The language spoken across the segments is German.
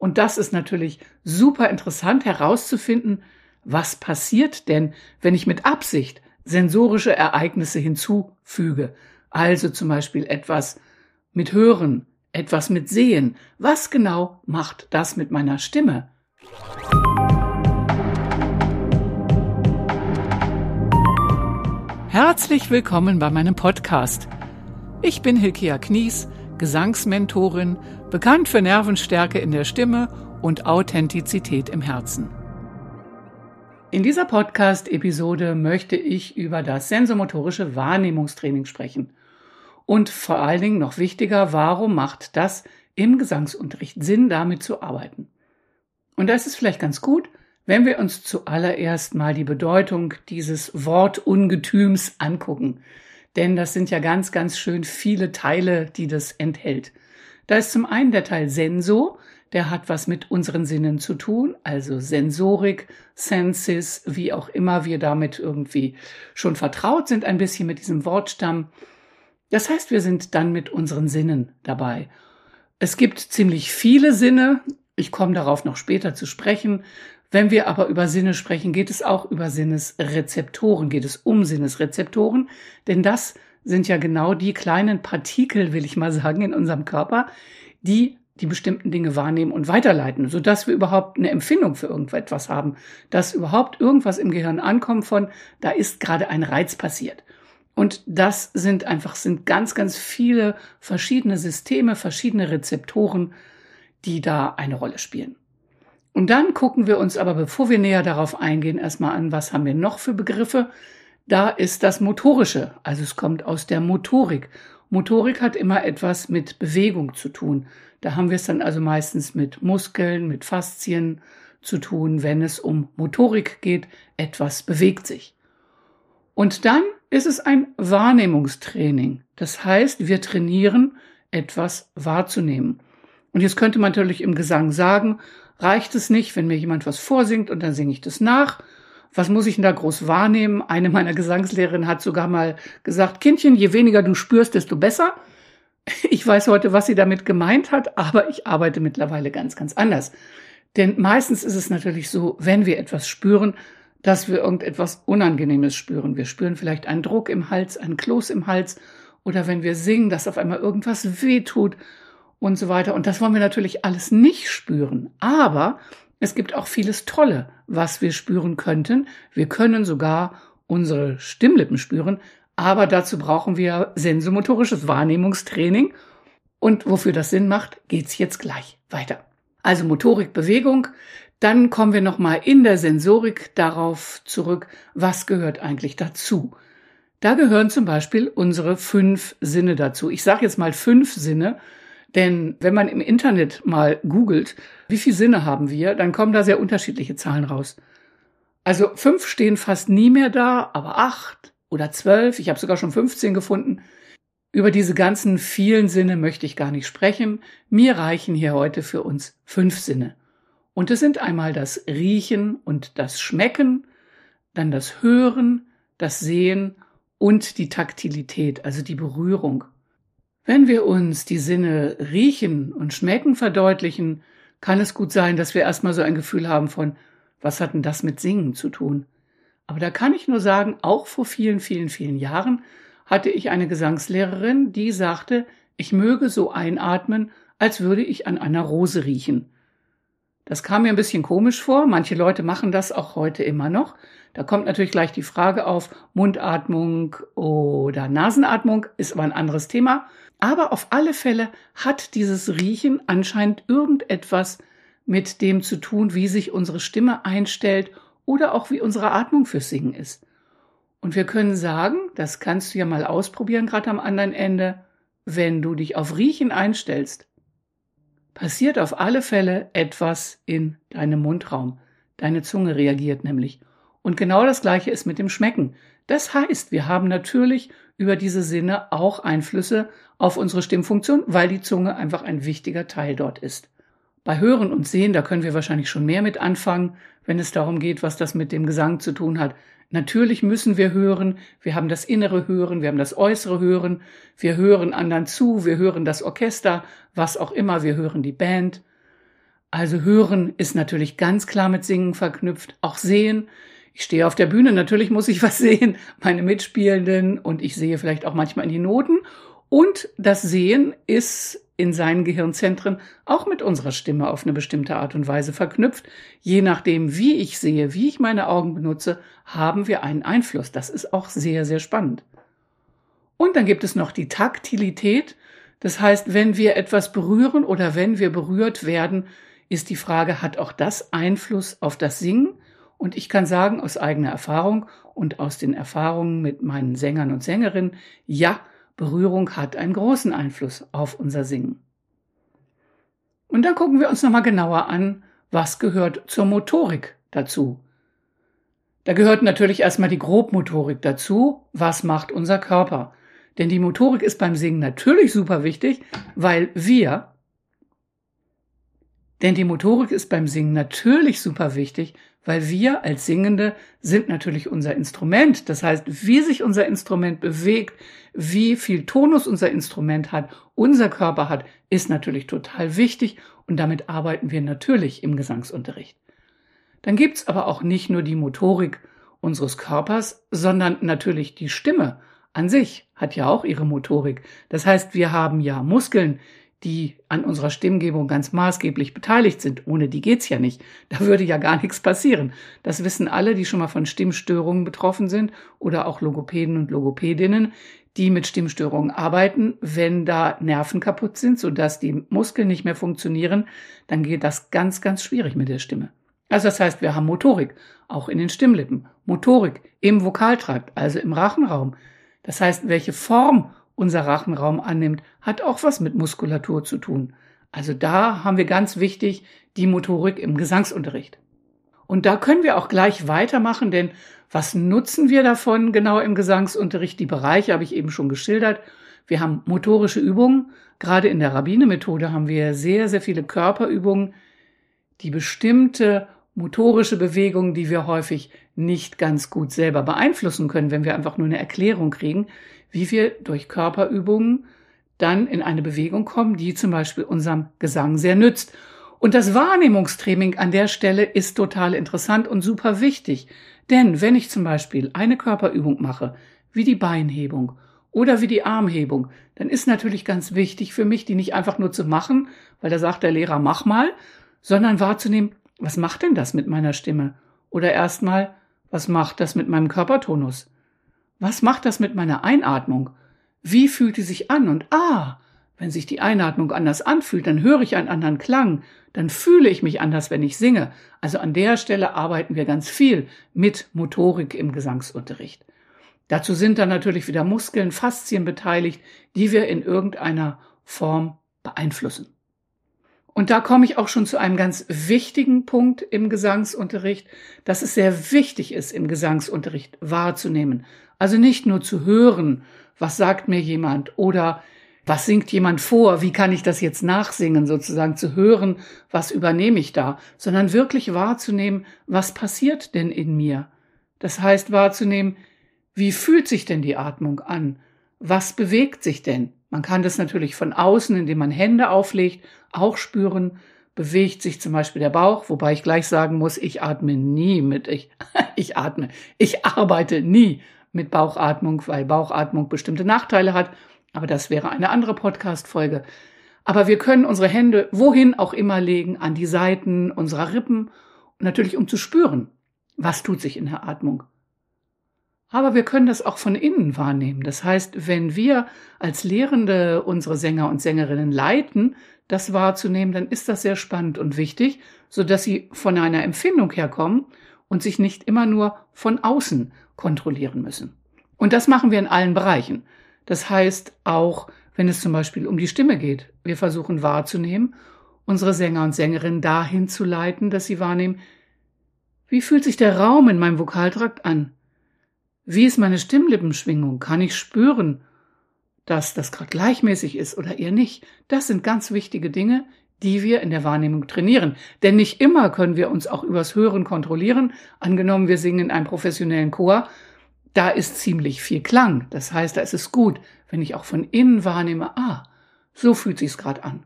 Und das ist natürlich super interessant herauszufinden, was passiert denn, wenn ich mit Absicht sensorische Ereignisse hinzufüge. Also zum Beispiel etwas mit Hören, etwas mit Sehen. Was genau macht das mit meiner Stimme? Herzlich willkommen bei meinem Podcast. Ich bin Hilkia Knies, Gesangsmentorin, bekannt für Nervenstärke in der Stimme und Authentizität im Herzen. In dieser Podcast-Episode möchte ich über das sensomotorische Wahrnehmungstraining sprechen. Und vor allen Dingen noch wichtiger, warum macht das im Gesangsunterricht Sinn, damit zu arbeiten? Und da ist es vielleicht ganz gut, wenn wir uns zuallererst mal die Bedeutung dieses Wortungetüms angucken. Denn das sind ja ganz, ganz schön viele Teile, die das enthält. Da ist zum einen der Teil Senso, der hat was mit unseren Sinnen zu tun, also Sensorik, Senses, wie auch immer wir damit irgendwie schon vertraut sind, ein bisschen mit diesem Wortstamm. Das heißt, wir sind dann mit unseren Sinnen dabei. Es gibt ziemlich viele Sinne, ich komme darauf noch später zu sprechen. Wenn wir aber über Sinne sprechen, geht es auch über Sinnesrezeptoren, geht es um Sinnesrezeptoren, denn das sind ja genau die kleinen Partikel, will ich mal sagen, in unserem Körper, die die bestimmten Dinge wahrnehmen und weiterleiten, sodass wir überhaupt eine Empfindung für irgendetwas haben, dass überhaupt irgendwas im Gehirn ankommt von, da ist gerade ein Reiz passiert. Und das sind einfach, sind ganz, ganz viele verschiedene Systeme, verschiedene Rezeptoren, die da eine Rolle spielen. Und dann gucken wir uns aber, bevor wir näher darauf eingehen, erstmal an, was haben wir noch für Begriffe, da ist das Motorische, also es kommt aus der Motorik. Motorik hat immer etwas mit Bewegung zu tun. Da haben wir es dann also meistens mit Muskeln, mit Faszien zu tun, wenn es um Motorik geht, etwas bewegt sich. Und dann ist es ein Wahrnehmungstraining. Das heißt, wir trainieren, etwas wahrzunehmen. Und jetzt könnte man natürlich im Gesang sagen, reicht es nicht, wenn mir jemand was vorsingt und dann singe ich das nach, was muss ich denn da groß wahrnehmen? Eine meiner Gesangslehrerinnen hat sogar mal gesagt, Kindchen, je weniger du spürst, desto besser. Ich weiß heute, was sie damit gemeint hat, aber ich arbeite mittlerweile ganz, ganz anders. Denn meistens ist es natürlich so, wenn wir etwas spüren, dass wir irgendetwas Unangenehmes spüren. Wir spüren vielleicht einen Druck im Hals, einen Kloß im Hals oder wenn wir singen, dass auf einmal irgendwas wehtut und so weiter. Und das wollen wir natürlich alles nicht spüren. Aber es gibt auch vieles Tolle, was wir spüren könnten. Wir können sogar unsere Stimmlippen spüren, aber dazu brauchen wir sensomotorisches Wahrnehmungstraining. Und wofür das Sinn macht, geht's jetzt gleich weiter. Also Motorik, Bewegung. Dann kommen wir nochmal in der Sensorik darauf zurück, was gehört eigentlich dazu. Da gehören zum Beispiel unsere fünf Sinne dazu. Ich sage jetzt mal fünf Sinne, denn wenn man im Internet mal googelt, wie viele Sinne haben wir, dann kommen da sehr unterschiedliche Zahlen raus. Also fünf stehen fast nie mehr da, aber acht oder zwölf, ich habe sogar schon 15 gefunden. Über diese ganzen vielen Sinne möchte ich gar nicht sprechen. Mir reichen hier heute für uns fünf Sinne. Und es sind einmal das Riechen und das Schmecken, dann das Hören, das Sehen und die Taktilität, also die Berührung. Wenn wir uns die Sinne riechen und schmecken verdeutlichen, kann es gut sein, dass wir erstmal so ein Gefühl haben von, was hat denn das mit Singen zu tun? Aber da kann ich nur sagen, auch vor vielen, vielen, vielen Jahren hatte ich eine Gesangslehrerin, die sagte, ich möge so einatmen, als würde ich an einer Rose riechen. Das kam mir ein bisschen komisch vor. Manche Leute machen das auch heute immer noch. Da kommt natürlich gleich die Frage auf, Mundatmung oder Nasenatmung ist aber ein anderes Thema. Aber auf alle Fälle hat dieses Riechen anscheinend irgendetwas mit dem zu tun, wie sich unsere Stimme einstellt oder auch wie unsere Atmung fürs Singen ist. Und wir können sagen, das kannst du ja mal ausprobieren, gerade am anderen Ende, wenn du dich auf Riechen einstellst, passiert auf alle Fälle etwas in deinem Mundraum. Deine Zunge reagiert nämlich. Und genau das Gleiche ist mit dem Schmecken. Das heißt, wir haben natürlich über diese Sinne auch Einflüsse auf unsere Stimmfunktion, weil die Zunge einfach ein wichtiger Teil dort ist. Bei Hören und Sehen, da können wir wahrscheinlich schon mehr mit anfangen, wenn es darum geht, was das mit dem Gesang zu tun hat. Natürlich müssen wir hören, wir haben das innere Hören, wir haben das äußere Hören, wir hören anderen zu, wir hören das Orchester, was auch immer, wir hören die Band. Also hören ist natürlich ganz klar mit Singen verknüpft, auch sehen. Ich stehe auf der Bühne, natürlich muss ich was sehen, meine Mitspielenden und ich sehe vielleicht auch manchmal in die Noten. Und das Sehen ist in seinen Gehirnzentren auch mit unserer Stimme auf eine bestimmte Art und Weise verknüpft. Je nachdem, wie ich sehe, wie ich meine Augen benutze, haben wir einen Einfluss. Das ist auch sehr, sehr spannend. Und dann gibt es noch die Taktilität. Das heißt, wenn wir etwas berühren oder wenn wir berührt werden, ist die Frage, hat auch das Einfluss auf das Singen? Und ich kann sagen aus eigener Erfahrung und aus den Erfahrungen mit meinen Sängern und Sängerinnen, ja, Berührung hat einen großen Einfluss auf unser Singen. Und dann gucken wir uns nochmal genauer an, was gehört zur Motorik dazu. Da gehört natürlich erstmal die Grobmotorik dazu. Was macht unser Körper? Denn die Motorik ist beim Singen natürlich super wichtig, weil wir denn die Motorik ist beim Singen natürlich super wichtig, weil wir als Singende sind natürlich unser Instrument. Das heißt, wie sich unser Instrument bewegt, wie viel Tonus unser Instrument hat, unser Körper hat, ist natürlich total wichtig und damit arbeiten wir natürlich im Gesangsunterricht. Dann gibt's aber auch nicht nur die Motorik unseres Körpers, sondern natürlich die Stimme an sich hat ja auch ihre Motorik. Das heißt, wir haben ja Muskeln, die an unserer Stimmgebung ganz maßgeblich beteiligt sind. Ohne die geht's ja nicht. Da würde ja gar nichts passieren. Das wissen alle, die schon mal von Stimmstörungen betroffen sind oder auch Logopäden und Logopädinnen, die mit Stimmstörungen arbeiten. Wenn da Nerven kaputt sind, sodass die Muskeln nicht mehr funktionieren, dann geht das ganz, ganz schwierig mit der Stimme. Also das heißt, wir haben Motorik, auch in den Stimmlippen, Motorik im Vokaltrakt, also im Rachenraum. Das heißt, welche Form unser Rachenraum annimmt, hat auch was mit Muskulatur zu tun. Also da haben wir ganz wichtig die Motorik im Gesangsunterricht. Und da können wir auch gleich weitermachen, denn was nutzen wir davon genau im Gesangsunterricht? Die Bereiche habe ich eben schon geschildert. Wir haben motorische Übungen. Gerade in der Rabbine-Methode haben wir sehr, sehr viele Körperübungen, die bestimmte motorische Bewegungen, die wir häufig nicht ganz gut selber beeinflussen können, wenn wir einfach nur eine Erklärung kriegen, wie wir durch Körperübungen dann in eine Bewegung kommen, die zum Beispiel unserem Gesang sehr nützt. Und das Wahrnehmungstraining an der Stelle ist total interessant und super wichtig. Denn wenn ich zum Beispiel eine Körperübung mache, wie die Beinhebung oder wie die Armhebung, dann ist natürlich ganz wichtig für mich, die nicht einfach nur zu machen, weil da sagt der Lehrer, mach mal, sondern wahrzunehmen, was macht denn das mit meiner Stimme? Oder erstmal, was macht das mit meinem Körpertonus? Was macht das mit meiner Einatmung? Wie fühlt die sich an? Und ah, wenn sich die Einatmung anders anfühlt, dann höre ich einen anderen Klang, dann fühle ich mich anders, wenn ich singe. Also an der Stelle arbeiten wir ganz viel mit Motorik im Gesangsunterricht. Dazu sind dann natürlich wieder Muskeln, Faszien beteiligt, die wir in irgendeiner Form beeinflussen. Und da komme ich auch schon zu einem ganz wichtigen Punkt im Gesangsunterricht, dass es sehr wichtig ist, im Gesangsunterricht wahrzunehmen. Also nicht nur zu hören, was sagt mir jemand oder was singt jemand vor, wie kann ich das jetzt nachsingen, sozusagen zu hören, was übernehme ich da, sondern wirklich wahrzunehmen, was passiert denn in mir. Das heißt wahrzunehmen, wie fühlt sich denn die Atmung an? Was bewegt sich denn? Man kann das natürlich von außen, indem man Hände auflegt, auch spüren. Bewegt sich zum Beispiel der Bauch, wobei ich gleich sagen muss, ich atme nie mit, ich, ich atme, ich arbeite nie mit Bauchatmung, weil Bauchatmung bestimmte Nachteile hat. Aber das wäre eine andere Podcast-Folge. Aber wir können unsere Hände wohin auch immer legen, an die Seiten unserer Rippen, natürlich um zu spüren, was tut sich in der Atmung. Aber wir können das auch von innen wahrnehmen. Das heißt, wenn wir als Lehrende unsere Sänger und Sängerinnen leiten, das wahrzunehmen, dann ist das sehr spannend und wichtig, so dass sie von einer Empfindung herkommen und sich nicht immer nur von außen kontrollieren müssen. Und das machen wir in allen Bereichen. Das heißt auch, wenn es zum Beispiel um die Stimme geht. Wir versuchen wahrzunehmen, unsere Sänger und Sängerinnen dahin zu leiten, dass sie wahrnehmen, wie fühlt sich der Raum in meinem Vokaltrakt an? Wie ist meine Stimmlippenschwingung? Kann ich spüren, dass das gerade gleichmäßig ist oder eher nicht? Das sind ganz wichtige Dinge, die wir in der Wahrnehmung trainieren. Denn nicht immer können wir uns auch übers Hören kontrollieren. Angenommen, wir singen in einem professionellen Chor, da ist ziemlich viel Klang. Das heißt, da ist es gut, wenn ich auch von innen wahrnehme, ah, so fühlt sich's gerade an.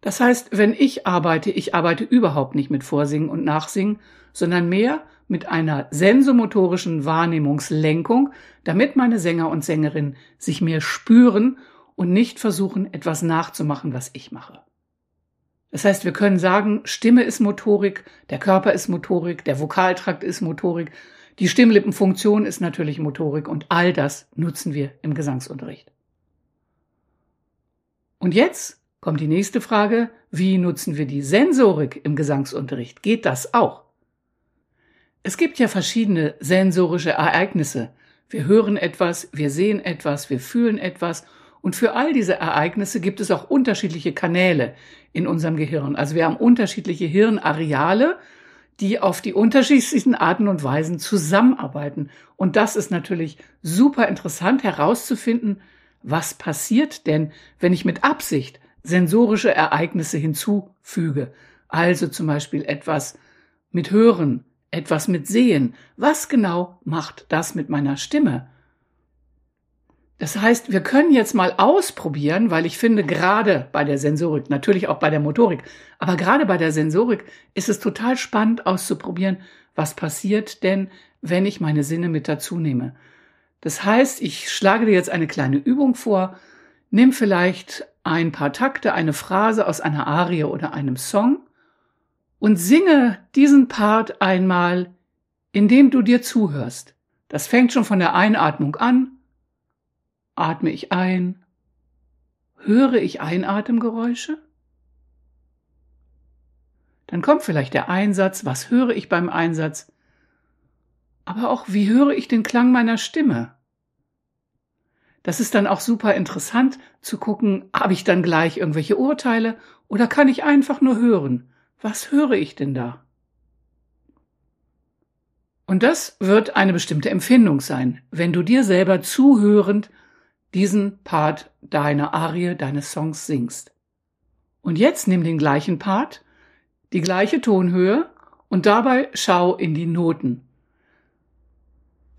Das heißt, wenn ich arbeite, ich arbeite überhaupt nicht mit Vorsingen und Nachsingen, sondern mehr mit einer sensomotorischen Wahrnehmungslenkung, damit meine Sänger und Sängerinnen sich mehr spüren und nicht versuchen, etwas nachzumachen, was ich mache. Das heißt, wir können sagen, Stimme ist Motorik, der Körper ist Motorik, der Vokaltrakt ist Motorik, die Stimmlippenfunktion ist natürlich Motorik und all das nutzen wir im Gesangsunterricht. Und jetzt kommt die nächste Frage, wie nutzen wir die Sensorik im Gesangsunterricht? Geht das auch? Es gibt ja verschiedene sensorische Ereignisse. Wir hören etwas, wir sehen etwas, wir fühlen etwas und für all diese Ereignisse gibt es auch unterschiedliche Kanäle in unserem Gehirn. Also wir haben unterschiedliche Hirnareale, die auf die unterschiedlichsten Arten und Weisen zusammenarbeiten. Und das ist natürlich super interessant herauszufinden, was passiert denn, wenn ich mit Absicht sensorische Ereignisse hinzufüge. Also zum Beispiel etwas mit Hören, etwas mit Sehen. Was genau macht das mit meiner Stimme? Das heißt, wir können jetzt mal ausprobieren, weil ich finde, gerade bei der Sensorik, natürlich auch bei der Motorik, aber gerade bei der Sensorik ist es total spannend auszuprobieren, was passiert denn, wenn ich meine Sinne mit dazu nehme. Das heißt, ich schlage dir jetzt eine kleine Übung vor, nimm vielleicht ein paar Takte, eine Phrase aus einer Arie oder einem Song und singe diesen Part einmal, indem du dir zuhörst. Das fängt schon von der Einatmung an Atme ich ein? Höre ich Einatemgeräusche? Dann kommt vielleicht der Einsatz, was höre ich beim Einsatz? Aber auch, wie höre ich den Klang meiner Stimme? Das ist dann auch super interessant zu gucken, habe ich dann gleich irgendwelche Urteile oder kann ich einfach nur hören? Was höre ich denn da? Und das wird eine bestimmte Empfindung sein, wenn du dir selber zuhörend diesen Part deiner Arie, deines Songs singst. Und jetzt nimm den gleichen Part, die gleiche Tonhöhe und dabei schau in die Noten.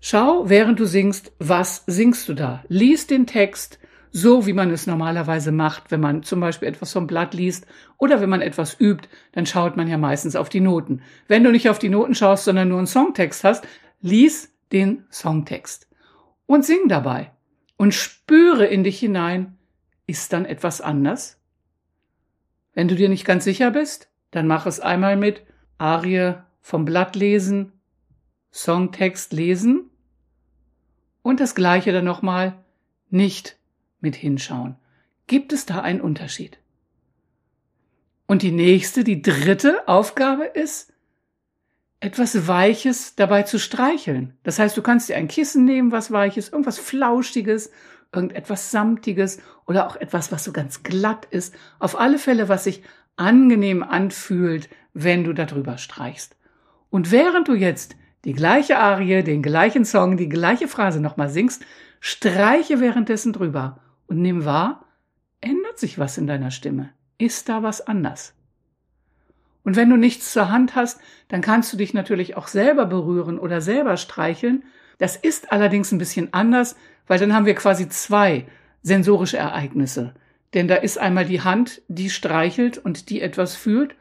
Schau, während du singst, was singst du da? Lies den Text so, wie man es normalerweise macht, wenn man zum Beispiel etwas vom Blatt liest oder wenn man etwas übt, dann schaut man ja meistens auf die Noten. Wenn du nicht auf die Noten schaust, sondern nur einen Songtext hast, lies den Songtext und sing dabei und spüre in dich hinein, ist dann etwas anders? Wenn du dir nicht ganz sicher bist, dann mach es einmal mit Arie vom Blatt lesen, Songtext lesen und das gleiche dann nochmal nicht mit hinschauen. Gibt es da einen Unterschied? Und die nächste, die dritte Aufgabe ist, etwas Weiches dabei zu streicheln. Das heißt, du kannst dir ein Kissen nehmen, was Weiches, irgendwas Flauschiges, irgendetwas Samtiges oder auch etwas, was so ganz glatt ist. Auf alle Fälle, was sich angenehm anfühlt, wenn du darüber streichst. Und während du jetzt die gleiche Arie, den gleichen Song, die gleiche Phrase nochmal singst, streiche währenddessen drüber und nimm wahr, ändert sich was in deiner Stimme? Ist da was anders? Und wenn du nichts zur Hand hast, dann kannst du dich natürlich auch selber berühren oder selber streicheln. Das ist allerdings ein bisschen anders, weil dann haben wir quasi zwei sensorische Ereignisse. Denn da ist einmal die Hand, die streichelt und die etwas fühlt,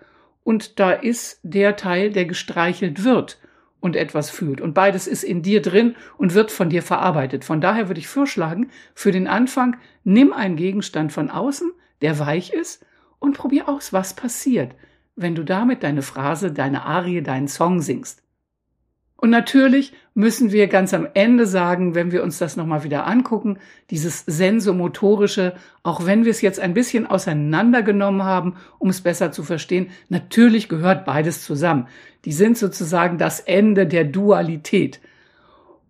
und da ist der Teil, der gestreichelt wird und etwas fühlt. Und beides ist in dir drin und wird von dir verarbeitet. Von daher würde ich vorschlagen, für den Anfang nimm einen Gegenstand von außen, der weich ist, und probier aus, was passiert wenn du damit deine Phrase, deine Arie, deinen Song singst. Und natürlich müssen wir ganz am Ende sagen, wenn wir uns das nochmal wieder angucken, dieses sensomotorische, auch wenn wir es jetzt ein bisschen auseinandergenommen haben, um es besser zu verstehen, natürlich gehört beides zusammen. Die sind sozusagen das Ende der Dualität.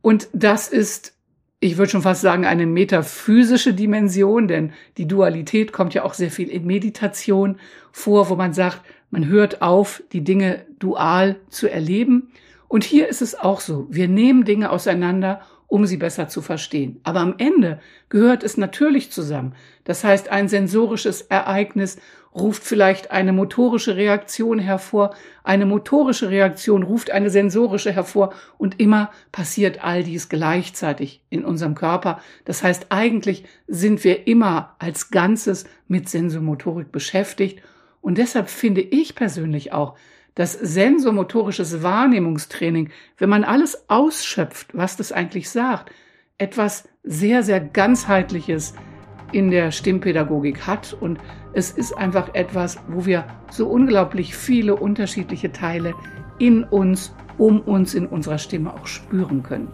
Und das ist, ich würde schon fast sagen, eine metaphysische Dimension, denn die Dualität kommt ja auch sehr viel in Meditation vor, wo man sagt, man hört auf, die Dinge dual zu erleben. Und hier ist es auch so. Wir nehmen Dinge auseinander, um sie besser zu verstehen. Aber am Ende gehört es natürlich zusammen. Das heißt, ein sensorisches Ereignis ruft vielleicht eine motorische Reaktion hervor, eine motorische Reaktion ruft eine sensorische hervor und immer passiert all dies gleichzeitig in unserem Körper. Das heißt, eigentlich sind wir immer als Ganzes mit Sensomotorik beschäftigt Und deshalb finde ich persönlich auch, dass sensomotorisches Wahrnehmungstraining, wenn man alles ausschöpft, was das eigentlich sagt, etwas sehr, sehr ganzheitliches in der Stimmpädagogik hat. Und es ist einfach etwas, wo wir so unglaublich viele unterschiedliche Teile in uns, um uns in unserer Stimme auch spüren können.